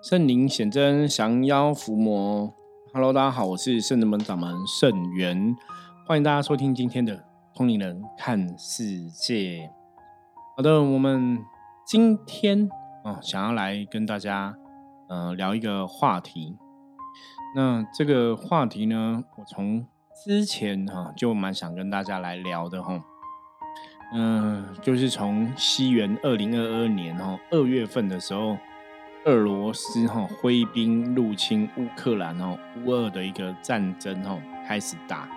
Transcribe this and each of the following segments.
圣灵显真，降妖伏魔。Hello，大家好，我是圣人门掌门圣元，欢迎大家收听今天的通灵人看世界。好的，我们今天啊，想要来跟大家呃聊一个话题。那这个话题呢，我从之前哈就蛮想跟大家来聊的哈。嗯，就是从西元二零二二年哈二月份的时候，俄罗斯哈挥兵入侵乌克兰哦，乌俄的一个战争哦开始打，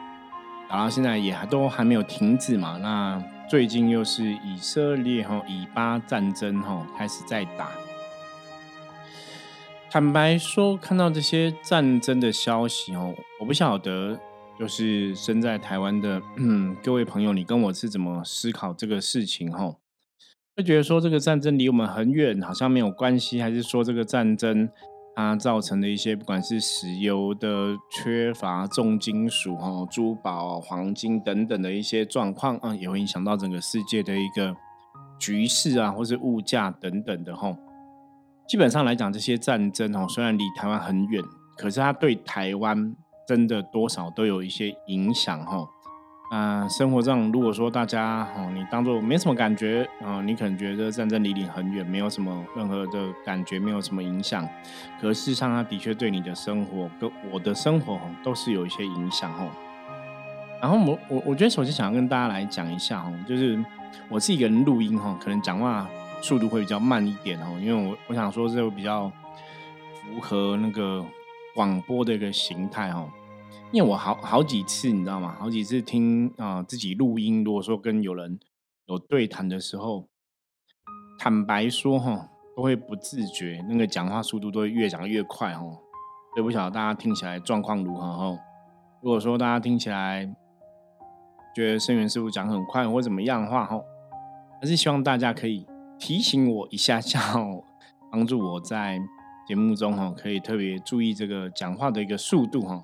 然后现在也还都还没有停止嘛。那最近又是以色列哈以巴战争哈开始在打。坦白说，看到这些战争的消息哦，我不晓得。就是身在台湾的各位朋友，你跟我是怎么思考这个事情？哈，会觉得说这个战争离我们很远，好像没有关系，还是说这个战争它造成的一些不管是石油的缺乏、重金属、哈珠宝、黄金等等的一些状况啊，也会影响到整个世界的一个局势啊，或是物价等等的哈。基本上来讲，这些战争哦，虽然离台湾很远，可是它对台湾。真的多少都有一些影响啊，生活上如果说大家哦，你当做没什么感觉啊，你可能觉得战争离你很远，没有什么任何的感觉，没有什么影响。可事实上，它的确对你的生活跟我的生活哦都是有一些影响哦。然后我我我觉得首先想要跟大家来讲一下哈，就是我是一个人录音哈，可能讲话速度会比较慢一点哦，因为我我想说这个比较符合那个广播的一个形态哦。因为我好好几次，你知道吗？好几次听啊自己录音，如果说跟有人有对谈的时候，坦白说哈，都会不自觉那个讲话速度都会越讲越快哈。所以不晓得大家听起来状况如何哈？如果说大家听起来觉得声源师傅讲很快或怎么样的话哈，还是希望大家可以提醒我一下下，帮助我在节目中哈可以特别注意这个讲话的一个速度哈。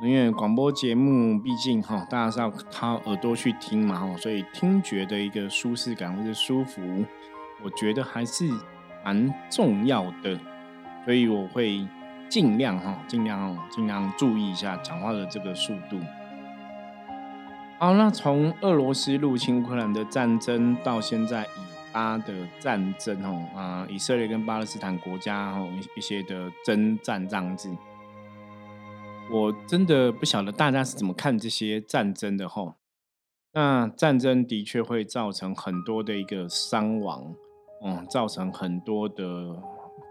因为广播节目毕竟哈，大家是要靠耳朵去听嘛哈，所以听觉的一个舒适感或者舒服，我觉得还是蛮重要的，所以我会尽量哈，尽量尽量注意一下讲话的这个速度。好，那从俄罗斯入侵乌克兰的战争到现在以巴的战争哦啊，以色列跟巴勒斯坦国家哦一些的征战这样子。我真的不晓得大家是怎么看这些战争的吼。那战争的确会造成很多的一个伤亡，嗯，造成很多的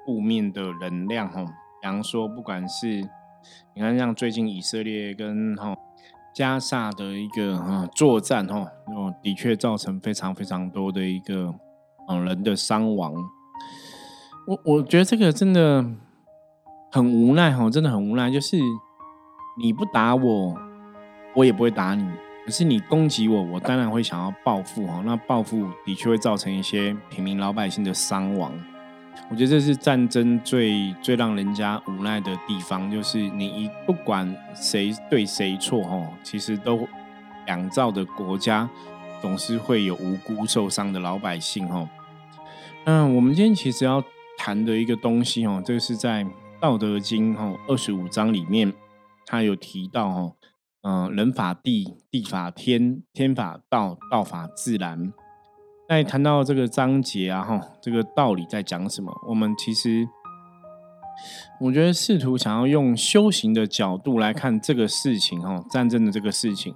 负面的能量吼。比方说，不管是你看像最近以色列跟哈加萨的一个哈作战吼，哦，的确造成非常非常多的一个嗯人的伤亡。我我觉得这个真的很无奈哈，真的很无奈，就是。你不打我，我也不会打你。可是你攻击我，我当然会想要报复哈。那报复的确会造成一些平民老百姓的伤亡。我觉得这是战争最最让人家无奈的地方，就是你一不管谁对谁错哈，其实都两造的国家总是会有无辜受伤的老百姓哈。那我们今天其实要谈的一个东西哦，这个是在《道德经》哈二十五章里面。他有提到哦，嗯，人法地，地法天，天法道，道法自然。在谈到这个章节啊，哈，这个道理在讲什么？我们其实，我觉得试图想要用修行的角度来看这个事情，哈，战争的这个事情，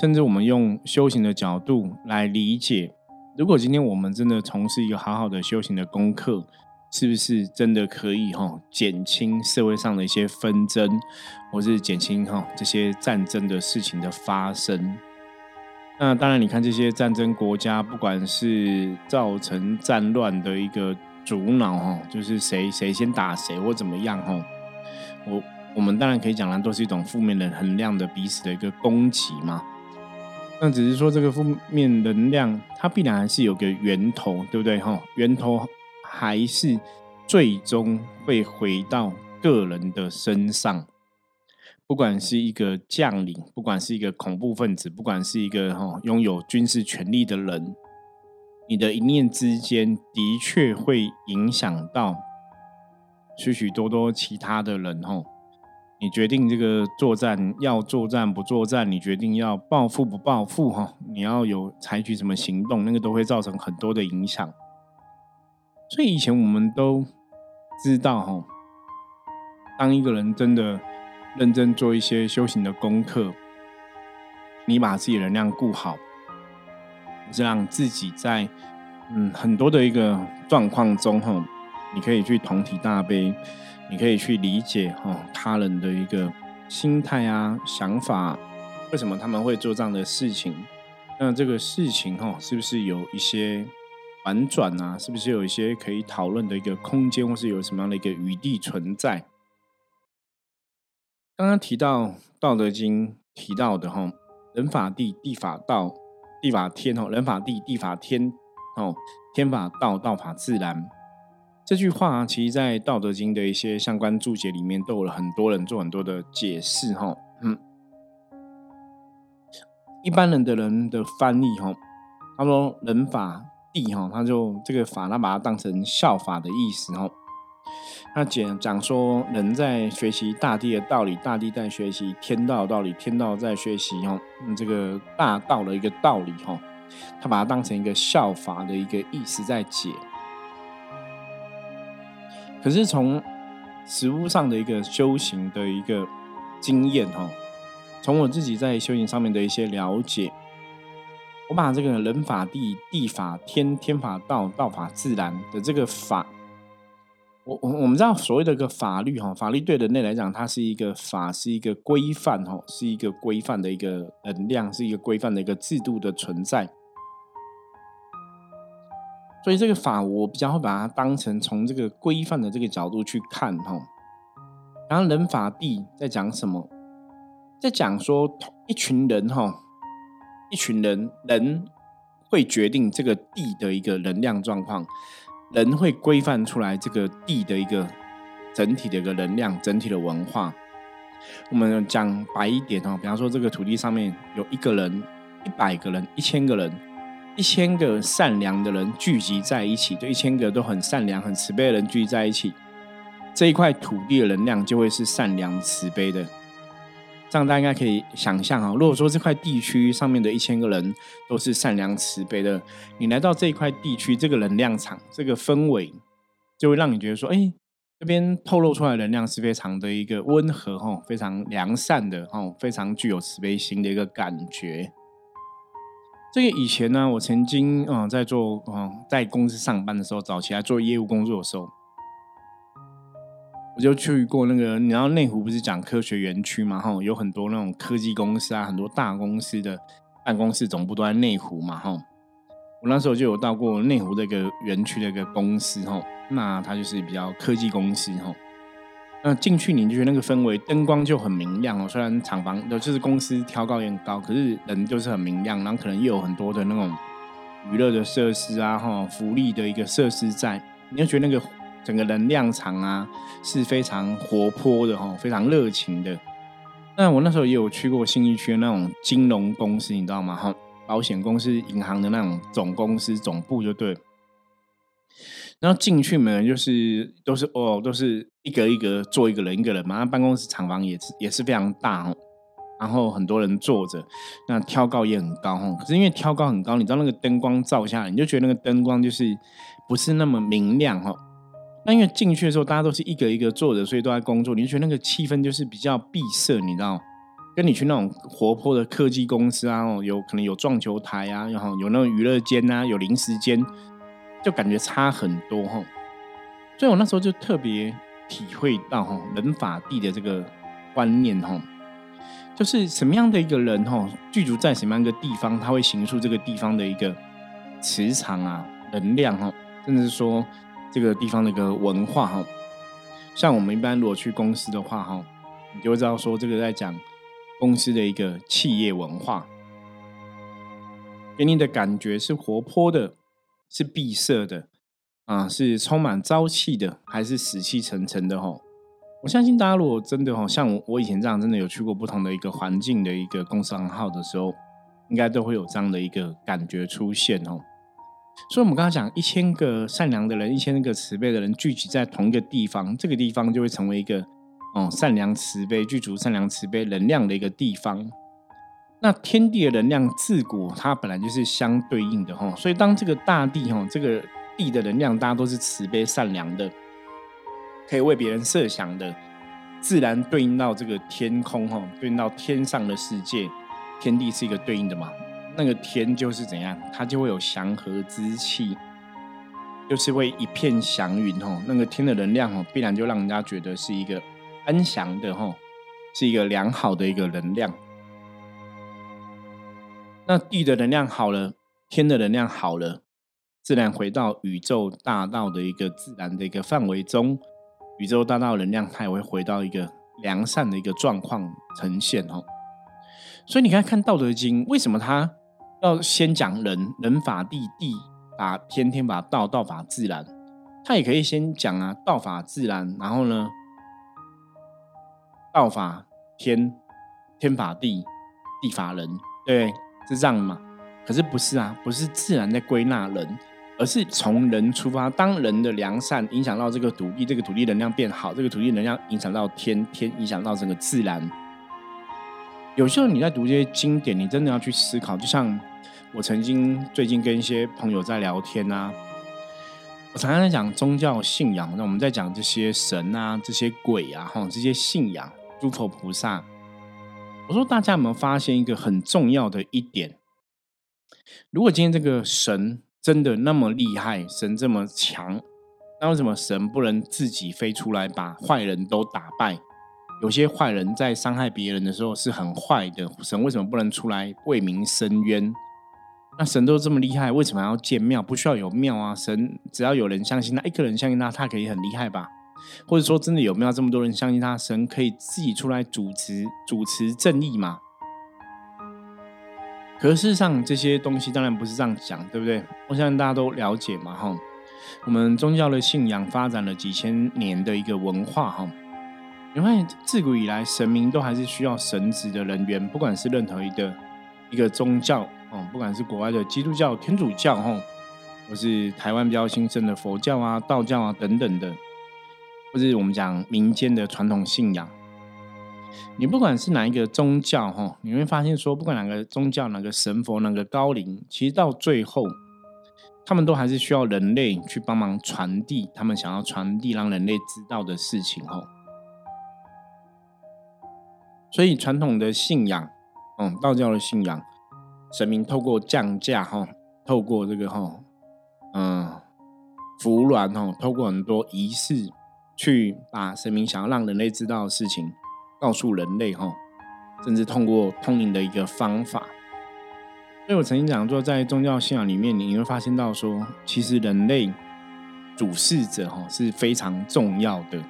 甚至我们用修行的角度来理解，如果今天我们真的从事一个好好的修行的功课。是不是真的可以哈减轻社会上的一些纷争，或是减轻哈这些战争的事情的发生？那当然，你看这些战争国家，不管是造成战乱的一个主脑哈，就是谁谁先打谁或怎么样哈，我我们当然可以讲，它都是一种负面的能量的彼此的一个攻击嘛。那只是说这个负面能量，它必然还是有个源头，对不对哈？源头。还是最终会回到个人的身上，不管是一个将领，不管是一个恐怖分子，不管是一个哈拥有军事权力的人，你的一念之间的确会影响到许许多多其他的人哦，你决定这个作战要作战不作战，你决定要报复不报复哈，你要有采取什么行动，那个都会造成很多的影响。所以以前我们都知道哈，当一个人真的认真做一些修行的功课，你把自己能量顾好，让自己在嗯很多的一个状况中哈，你可以去同体大悲，你可以去理解哈他人的一个心态啊想法，为什么他们会做这样的事情？那这个事情哈，是不是有一些？反转啊，是不是有一些可以讨论的一个空间，或是有什么样的一个余地存在？刚刚提到《道德经》提到的哈，人法地，地法道，地法天哦，人法地，地法天哦，天法道，道法自然。这句话其实，在《道德经》的一些相关注解里面，都有了很多人做很多的解释哈。嗯，一般人的人的翻译哈，他说人法。哈，他就这个法，他把它当成效法的意思哈。他讲讲说，人在学习大地的道理，大地在学习天道的道理，天道在学习哦，这个大道的一个道理哈。他把它当成一个效法的一个意思在解。可是从实物上的一个修行的一个经验哈，从我自己在修行上面的一些了解。我把这个人法地，地法天，天法道，道法自然的这个法，我我我们知道所谓的一个法律哈，法律对人类来讲，它是一个法，是一个规范哈，是一个规范的一个能量，是一个规范的一个制度的存在。所以这个法，我比较会把它当成从这个规范的这个角度去看哈。然后人法地在讲什么？在讲说一群人哈。一群人，人会决定这个地的一个能量状况，人会规范出来这个地的一个整体的一个能量，整体的文化。我们讲白一点哦，比方说这个土地上面有一个人、一百个人、一千个人，一千个善良的人聚集在一起，就一千个都很善良、很慈悲的人聚集在一起，这一块土地的能量就会是善良、慈悲的。这样大家应该可以想象哈，如果说这块地区上面的一千个人都是善良慈悲的，你来到这一块地区，这个能量场、这个氛围，就会让你觉得说，哎，这边透露出来的能量是非常的一个温和哈，非常良善的哈，非常具有慈悲心的一个感觉。这个以前呢，我曾经啊在做啊在公司上班的时候，早期来做业务工作的时候。我就去过那个，你知道内湖不是讲科学园区嘛？哈，有很多那种科技公司啊，很多大公司的办公室总部都在内湖嘛？哈，我那时候就有到过内湖这个园区的一个公司，哈，那它就是比较科技公司，哈。那进去你就觉得那个氛围，灯光就很明亮哦。虽然厂房就是公司挑高也很高，可是人就是很明亮，然后可能又有很多的那种娱乐的设施啊，哈，福利的一个设施在，你就觉得那个。整个能量场啊是非常活泼的哈，非常热情的。那我那时候也有去过新一区的那种金融公司，你知道吗？哈，保险公司、银行的那种总公司总部就对。然后进去门就是都是哦，都是一格一格坐一个人一个人嘛。那办公室厂房也是也是非常大哦，然后很多人坐着，那挑高也很高哈。可是因为挑高很高，你知道那个灯光照下来，你就觉得那个灯光就是不是那么明亮哈。那因为进去的时候，大家都是一个一个坐着，所以都在工作。你就觉得那个气氛就是比较闭塞，你知道？跟你去那种活泼的科技公司啊，有可能有撞球台啊，然后有那种娱乐间啊，有零食间，就感觉差很多哈。所以我那时候就特别体会到哈，人法地的这个观念哈，就是什么样的一个人哈，具足在什么样一个地方，他会形塑这个地方的一个磁场啊、能量哈，甚至是说。这个地方的一个文化哈，像我们一般如果去公司的话哈，你就会知道说这个在讲公司的一个企业文化，给你的感觉是活泼的，是闭塞的啊，是充满朝气的，还是死气沉沉的哈？我相信大家如果真的哈，像我以前这样真的有去过不同的一个环境的一个公司行号的时候，应该都会有这样的一个感觉出现哦。所以，我们刚刚讲一千个善良的人，一千个慈悲的人聚集在同一个地方，这个地方就会成为一个哦善良慈悲、具足善良慈悲能量的一个地方。那天地的能量自古它本来就是相对应的哈，所以当这个大地哈，这个地的能量大家都是慈悲善良的，可以为别人设想的，自然对应到这个天空哈，对应到天上的世界，天地是一个对应的嘛。那个天就是怎样，它就会有祥和之气，就是会一片祥云哦。那个天的能量哦，必然就让人家觉得是一个安详的哈，是一个良好的一个能量。那地的能量好了，天的能量好了，自然回到宇宙大道的一个自然的一个范围中，宇宙大道能量它也会回到一个良善的一个状况呈现哦。所以你看看《道德经》，为什么它要先讲人人法地，地法天，天法道，道法自然？他也可以先讲啊，道法自然，然后呢，道法天，天法地，地法人，对。是这样嘛？可是不是啊，不是自然在归纳人，而是从人出发。当人的良善影响到这个土地，这个土地能量变好，这个土地能量影响到天，天影响到整个自然。有时候你在读这些经典，你真的要去思考。就像我曾经最近跟一些朋友在聊天啊，我常常在讲宗教信仰，那我们在讲这些神啊、这些鬼啊、哈这些信仰，诸佛菩萨。我说，大家有没有发现一个很重要的一点？如果今天这个神真的那么厉害，神这么强，那为什么神不能自己飞出来把坏人都打败？有些坏人在伤害别人的时候是很坏的，神为什么不能出来为民伸冤？那神都这么厉害，为什么要建庙？不需要有庙啊！神只要有人相信他，一个人相信他，他可以很厉害吧？或者说，真的有庙这么多人相信他？神可以自己出来主持、主持正义吗？可是事实上，这些东西当然不是这样讲，对不对？我相信大家都了解嘛，哈。我们宗教的信仰发展了几千年的一个文化，哈。你发现自古以来，神明都还是需要神职的人员，不管是任何一个一个宗教，哦，不管是国外的基督教、天主教，哈，或是台湾比较兴盛的佛教啊、道教啊等等的。或是我们讲民间的传统信仰，你不管是哪一个宗教哈，你会发现说，不管哪个宗教、哪个神佛、哪个高龄，其实到最后，他们都还是需要人类去帮忙传递他们想要传递、让人类知道的事情哈。所以传统的信仰，嗯，道教的信仰，神明透过降价哈，透过这个哈，嗯，服软哈，透过很多仪式。去把神明想要让人类知道的事情告诉人类，哈，甚至通过通灵的一个方法。所以我曾经讲说，在宗教信仰里面，你会发现到说，其实人类主事者，哈，是非常重要的。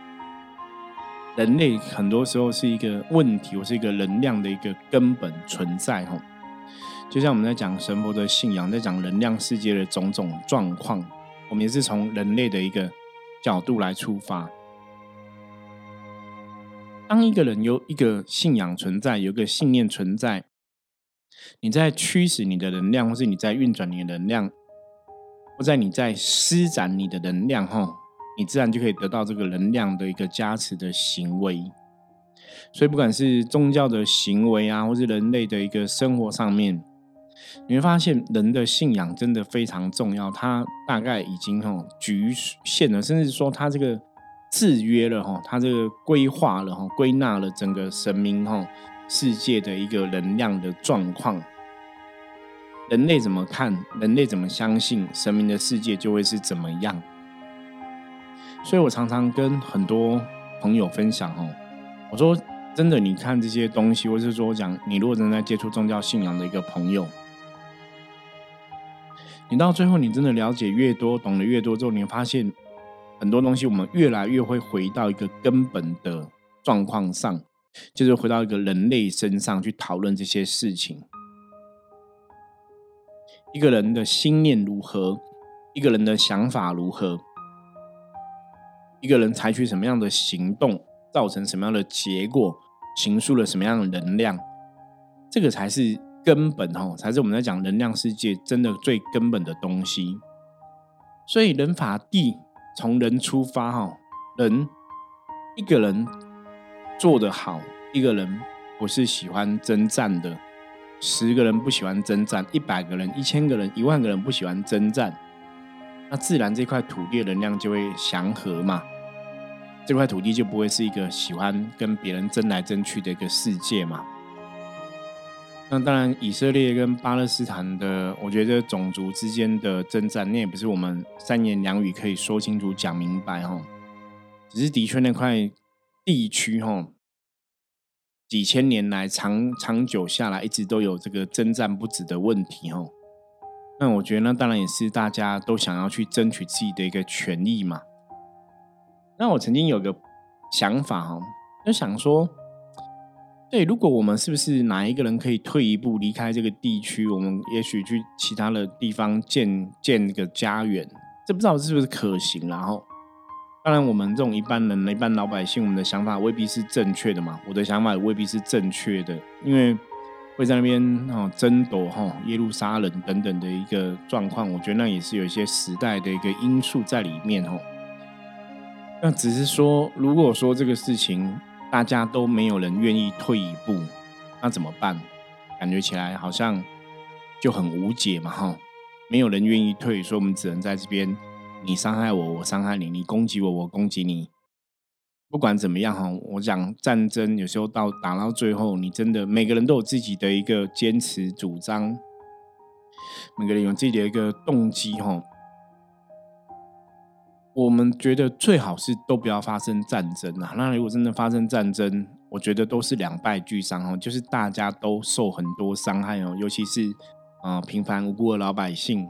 人类很多时候是一个问题，或是一个能量的一个根本存在，哈。就像我们在讲神佛的信仰，在讲能量世界的种种状况，我们也是从人类的一个角度来出发。当一个人有一个信仰存在，有一个信念存在，你在驱使你的能量，或是你在运转你的能量，或在你在施展你的能量，哈，你自然就可以得到这个能量的一个加持的行为。所以，不管是宗教的行为啊，或是人类的一个生活上面，你会发现人的信仰真的非常重要。它大概已经哈局限了，甚至说它这个。制约了哈，它这个规划了哈，归纳了整个神明哈世界的一个能量的状况。人类怎么看，人类怎么相信神明的世界就会是怎么样。所以我常常跟很多朋友分享哦，我说真的，你看这些东西，或是说讲你如果正在接触宗教信仰的一个朋友，你到最后你真的了解越多，懂得越多之后，你发现。很多东西，我们越来越会回到一个根本的状况上，就是回到一个人类身上去讨论这些事情。一个人的心念如何，一个人的想法如何，一个人采取什么样的行动，造成什么样的结果，形塑了什么样的能量，这个才是根本哦，才是我们在讲能量世界真的最根本的东西。所以人法地从人出发哈，人一个人做得好，一个人不是喜欢征战的，十个人不喜欢征战，一百个人、一千个人、一万个人不喜欢征战，那自然这块土地的能量就会祥和嘛。这块土地就不会是一个喜欢跟别人争来争去的一个世界嘛？那当然，以色列跟巴勒斯坦的，我觉得种族之间的征战，那也不是我们三言两语可以说清楚、讲明白哈。只是的确那块地区哈，几千年来长长久下来，一直都有这个征战不止的问题哈。那我觉得，那当然也是大家都想要去争取自己的一个权利嘛。那我曾经有个想法哦，就想说，对，如果我们是不是哪一个人可以退一步离开这个地区，我们也许去其他的地方建建一个家园，这不知道是不是可行。然后，当然我们这种一般人、一般老百姓，我们的想法未必是正确的嘛。我的想法也未必是正确的，因为会在那边哦争夺哈耶路撒冷等等的一个状况，我觉得那也是有一些时代的一个因素在里面哦。那只是说，如果说这个事情大家都没有人愿意退一步，那怎么办？感觉起来好像就很无解嘛，哈！没有人愿意退，所以我们只能在这边，你伤害我，我伤害你，你攻击我，我攻击你。不管怎么样，哈，我讲战争有时候到打到最后，你真的每个人都有自己的一个坚持主张，每个人有自己的一个动机，哈。我们觉得最好是都不要发生战争啊！那如果真的发生战争，我觉得都是两败俱伤哦，就是大家都受很多伤害哦，尤其是啊平凡无辜的老百姓。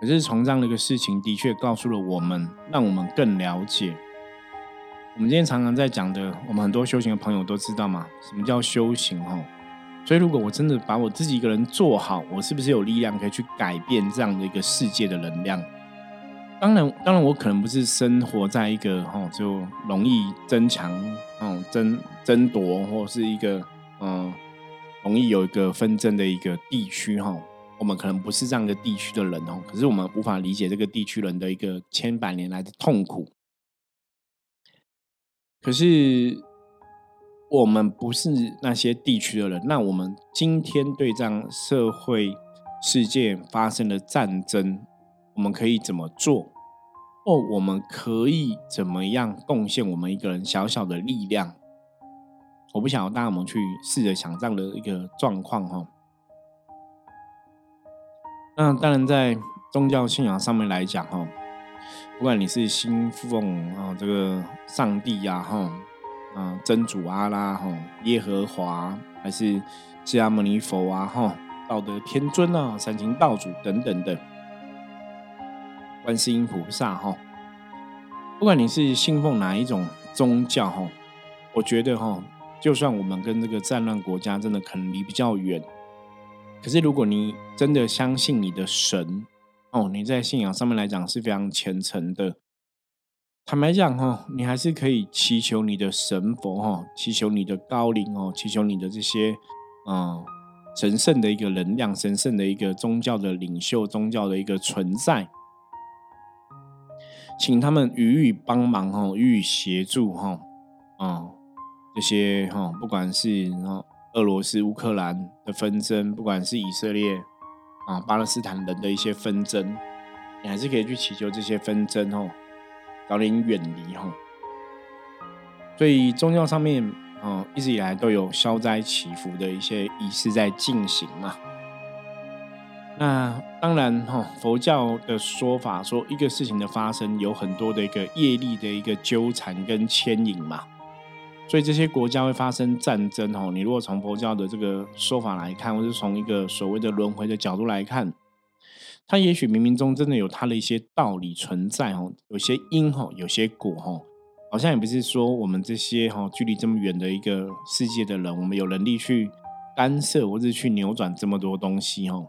可是从这样的一个事情，的确告诉了我们，让我们更了解。我们今天常常在讲的，我们很多修行的朋友都知道嘛，什么叫修行哦？所以如果我真的把我自己一个人做好，我是不是有力量可以去改变这样的一个世界的能量？当然，当然，我可能不是生活在一个哈就容易争强、哦争争夺，或是一个嗯容易有一个纷争的一个地区哈。我们可能不是这样的地区的人哦，可是我们无法理解这个地区人的一个千百年来的痛苦。可是我们不是那些地区的人，那我们今天对这样社会事件发生的战争，我们可以怎么做？或我们可以怎么样贡献我们一个人小小的力量？我不想要大家我们去试着想这样的一个状况哈。那当然，在宗教信仰上面来讲哈，不管你是信奉啊这个上帝呀哈，啊真主阿拉哈耶和华，还是释迦牟尼佛啊哈，道德天尊啊，三清道祖等等的。观世音菩萨哈，不管你是信奉哪一种宗教哈，我觉得哈，就算我们跟这个战乱国家真的可能离比较远，可是如果你真的相信你的神哦，你在信仰上面来讲是非常虔诚的，坦白讲哈，你还是可以祈求你的神佛哈，祈求你的高灵哦，祈求你的这些嗯神圣的一个能量，神圣的一个宗教的领袖，宗教的一个存在。请他们予以帮忙哈，予以协助哈，啊，这些哈，不管是俄罗斯、乌克兰的纷争，不管是以色列啊、巴勒斯坦人的一些纷争，你还是可以去祈求这些纷争哦，早点远离哈。所以宗教上面啊，一直以来都有消灾祈福的一些仪式在进行嘛。那当然哈，佛教的说法说，一个事情的发生有很多的一个业力的一个纠缠跟牵引嘛，所以这些国家会发生战争哈。你如果从佛教的这个说法来看，或是从一个所谓的轮回的角度来看，它也许冥冥中真的有它的一些道理存在哈，有些因哈，有些果哈，好像也不是说我们这些哈距离这么远的一个世界的人，我们有能力去干涉或者去扭转这么多东西哈。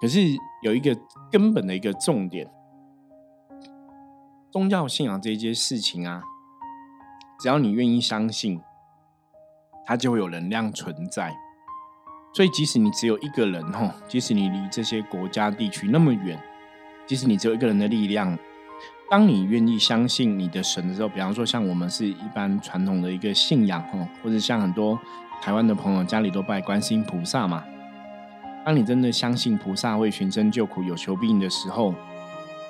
可是有一个根本的一个重点，宗教信仰这一件事情啊，只要你愿意相信，它就会有能量存在。所以即使你只有一个人吼，即使你离这些国家地区那么远，即使你只有一个人的力量，当你愿意相信你的神的时候，比方说像我们是一般传统的一个信仰哦，或者像很多台湾的朋友家里都拜观世音菩萨嘛。当你真的相信菩萨会寻声救苦、有求必应的时候，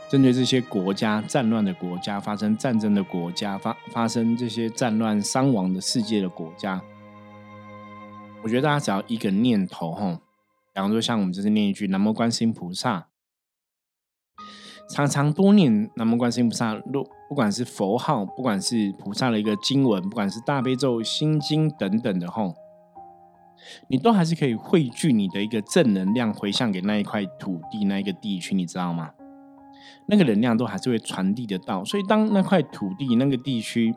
针对这些国家战乱的国家、发生战争的国家、发发生这些战乱伤亡的世界的国家，我觉得大家只要一个念头，吼，比方说像我们这次念一句“南无观世音菩萨”，常常多念“南无观世音菩萨”，不不管是佛号，不管是菩萨的一个经文，不管是大悲咒、心经等等的，吼，你都还是可以汇聚你的一个正能量，回向给那一块土地、那一个地区，你知道吗？那个能量都还是会传递得到，所以当那块土地、那个地区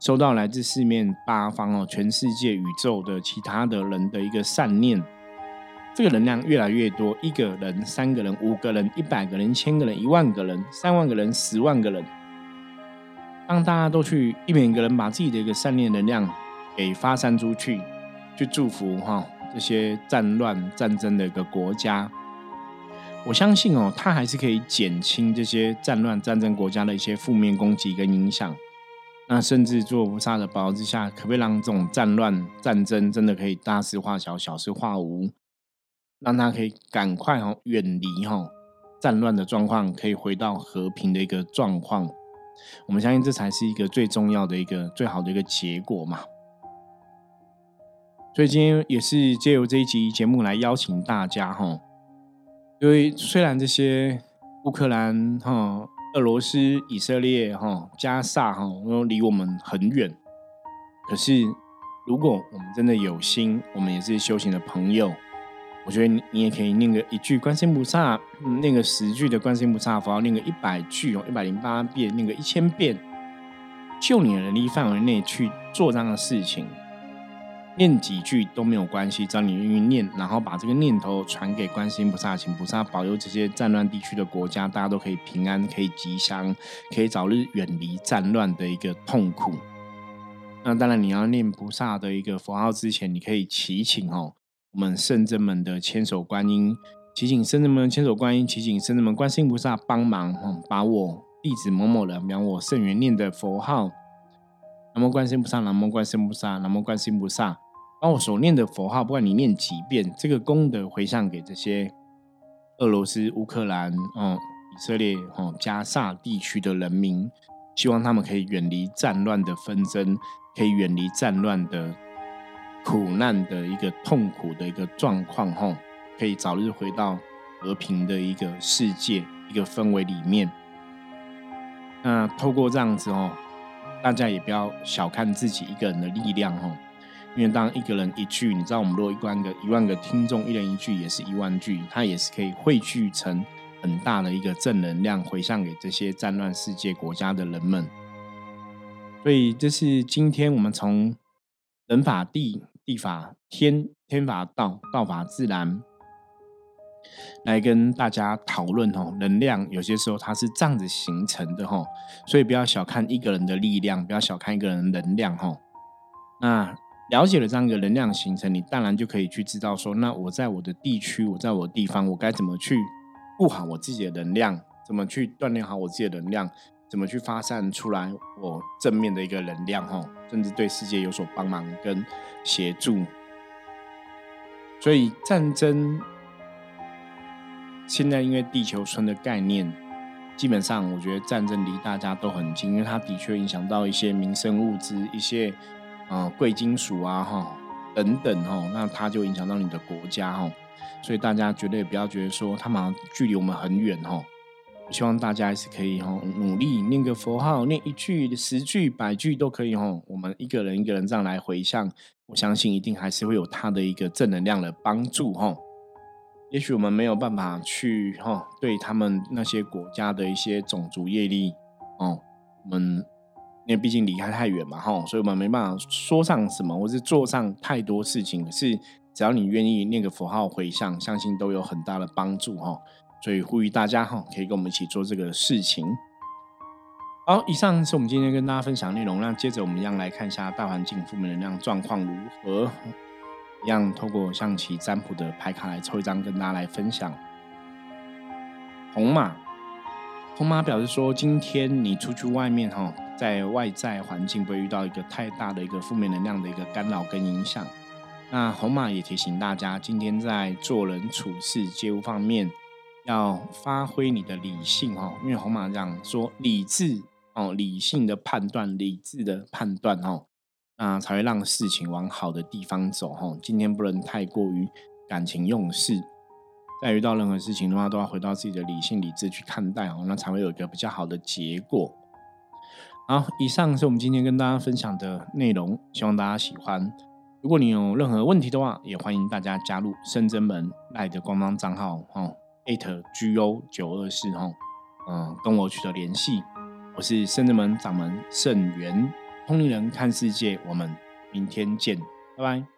收到来自四面八方哦，全世界宇宙的其他的人的一个善念，这个能量越来越多，一个人、三个人、五个人、一百个人、千个人、一万个人、三万个人、十万个人，当大家都去一每个人把自己的一个善念能量给发散出去，去祝福哈这些战乱战争的一个国家。我相信哦，它还是可以减轻这些战乱、战争国家的一些负面攻击跟影响。那甚至做菩萨的保之下，可不可以让这种战乱、战争真的可以大事化小、小事化无，让它可以赶快哈远离哈战乱的状况，可以回到和平的一个状况。我们相信这才是一个最重要的一个最好的一个结果嘛。所以今天也是借由这一集节目来邀请大家哈。因为虽然这些乌克兰、哈俄罗斯、以色列、哈加萨哈都离我们很远，可是如果我们真的有心，我们也是修行的朋友，我觉得你你也可以念个一句观世音菩萨，念个十句的观世音菩萨佛，念个一百句哦，一百零八遍，念个一千遍，就你的能力范围内去做这样的事情。念几句都没有关系，只要你愿意念，然后把这个念头传给观世音菩萨，请菩萨保佑这些战乱地区的国家，大家都可以平安，可以吉祥，可以早日远离战乱的一个痛苦。那当然，你要念菩萨的一个佛号之前，你可以祈请哦，我们圣正门的千手观音，祈请圣正门千手观音，祈请圣正门观世音菩萨帮忙哦，把我弟子某某人，描我圣元念的佛号，南无观世音菩萨，南无观世音菩萨，南无观世音菩萨。把我所念的佛号，不管你念几遍，这个功德回向给这些俄罗斯、乌克兰、哦以色列、哦加萨地区的人民，希望他们可以远离战乱的纷争，可以远离战乱的苦难的一个痛苦的一个状况，吼，可以早日回到和平的一个世界、一个氛围里面。那透过这样子哦，大家也不要小看自己一个人的力量，吼。因为当一个人一句，你知道，我们如果一万个一万个听众，一人一句，也是一万句，它也是可以汇聚成很大的一个正能量，回向给这些战乱世界国家的人们。所以，这是今天我们从人法地、地法天、天法道、道法自然，来跟大家讨论哦。能量有些时候它是这样子形成的哈，所以不要小看一个人的力量，不要小看一个人的能量哈。那。了解了这样一个能量形成，你当然就可以去知道说，那我在我的地区，我在我的地方，我该怎么去顾好我自己的能量，怎么去锻炼好我自己的能量，怎么去发散出来我正面的一个能量，哈，甚至对世界有所帮忙跟协助。所以战争现在因为地球村的概念，基本上我觉得战争离大家都很近，因为它的确影响到一些民生物资，一些。啊，贵金属啊，哈，等等，哈，那它就影响到你的国家，哈，所以大家绝对不要觉得说他们距离我们很远，哈，希望大家还是可以，哈，努力念个佛号，念一句、十句、百句都可以，哈，我们一个人一个人这样来回向，我相信一定还是会有它的一个正能量的帮助，哈。也许我们没有办法去，哈，对他们那些国家的一些种族业力，哦，我们。因为毕竟离开太远嘛，哈，所以我们没办法说上什么，或是做上太多事情。可是只要你愿意念个佛号回向，相信都有很大的帮助，哈。所以呼吁大家，哈，可以跟我们一起做这个事情。好，以上是我们今天跟大家分享内容。那接着我们一样来看一下大环境负面能量状况如何，一样透过象棋占卜的牌卡来抽一张跟大家来分享。红马。红马表示说，今天你出去外面哈，在外在环境不会遇到一个太大的一个负面能量的一个干扰跟影响。那红马也提醒大家，今天在做人处事、接物方面，要发挥你的理性哦，因为红马讲说理智哦，理性的判断、理智的判断哦，那才会让事情往好的地方走哦。今天不能太过于感情用事。在遇到任何事情的话，都要回到自己的理性理智去看待哦，那才会有一个比较好的结果。好，以上是我们今天跟大家分享的内容，希望大家喜欢。如果你有任何问题的话，也欢迎大家加入深圳门赖的官方账号哦，at go 九二四哦，嗯，跟我取得联系。我是深圳门掌门盛元，通灵人看世界，我们明天见，拜拜。